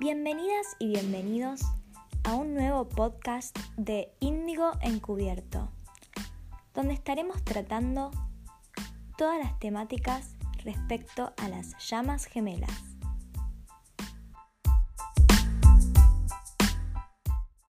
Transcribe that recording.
Bienvenidas y bienvenidos a un nuevo podcast de Índigo Encubierto, donde estaremos tratando todas las temáticas respecto a las llamas gemelas.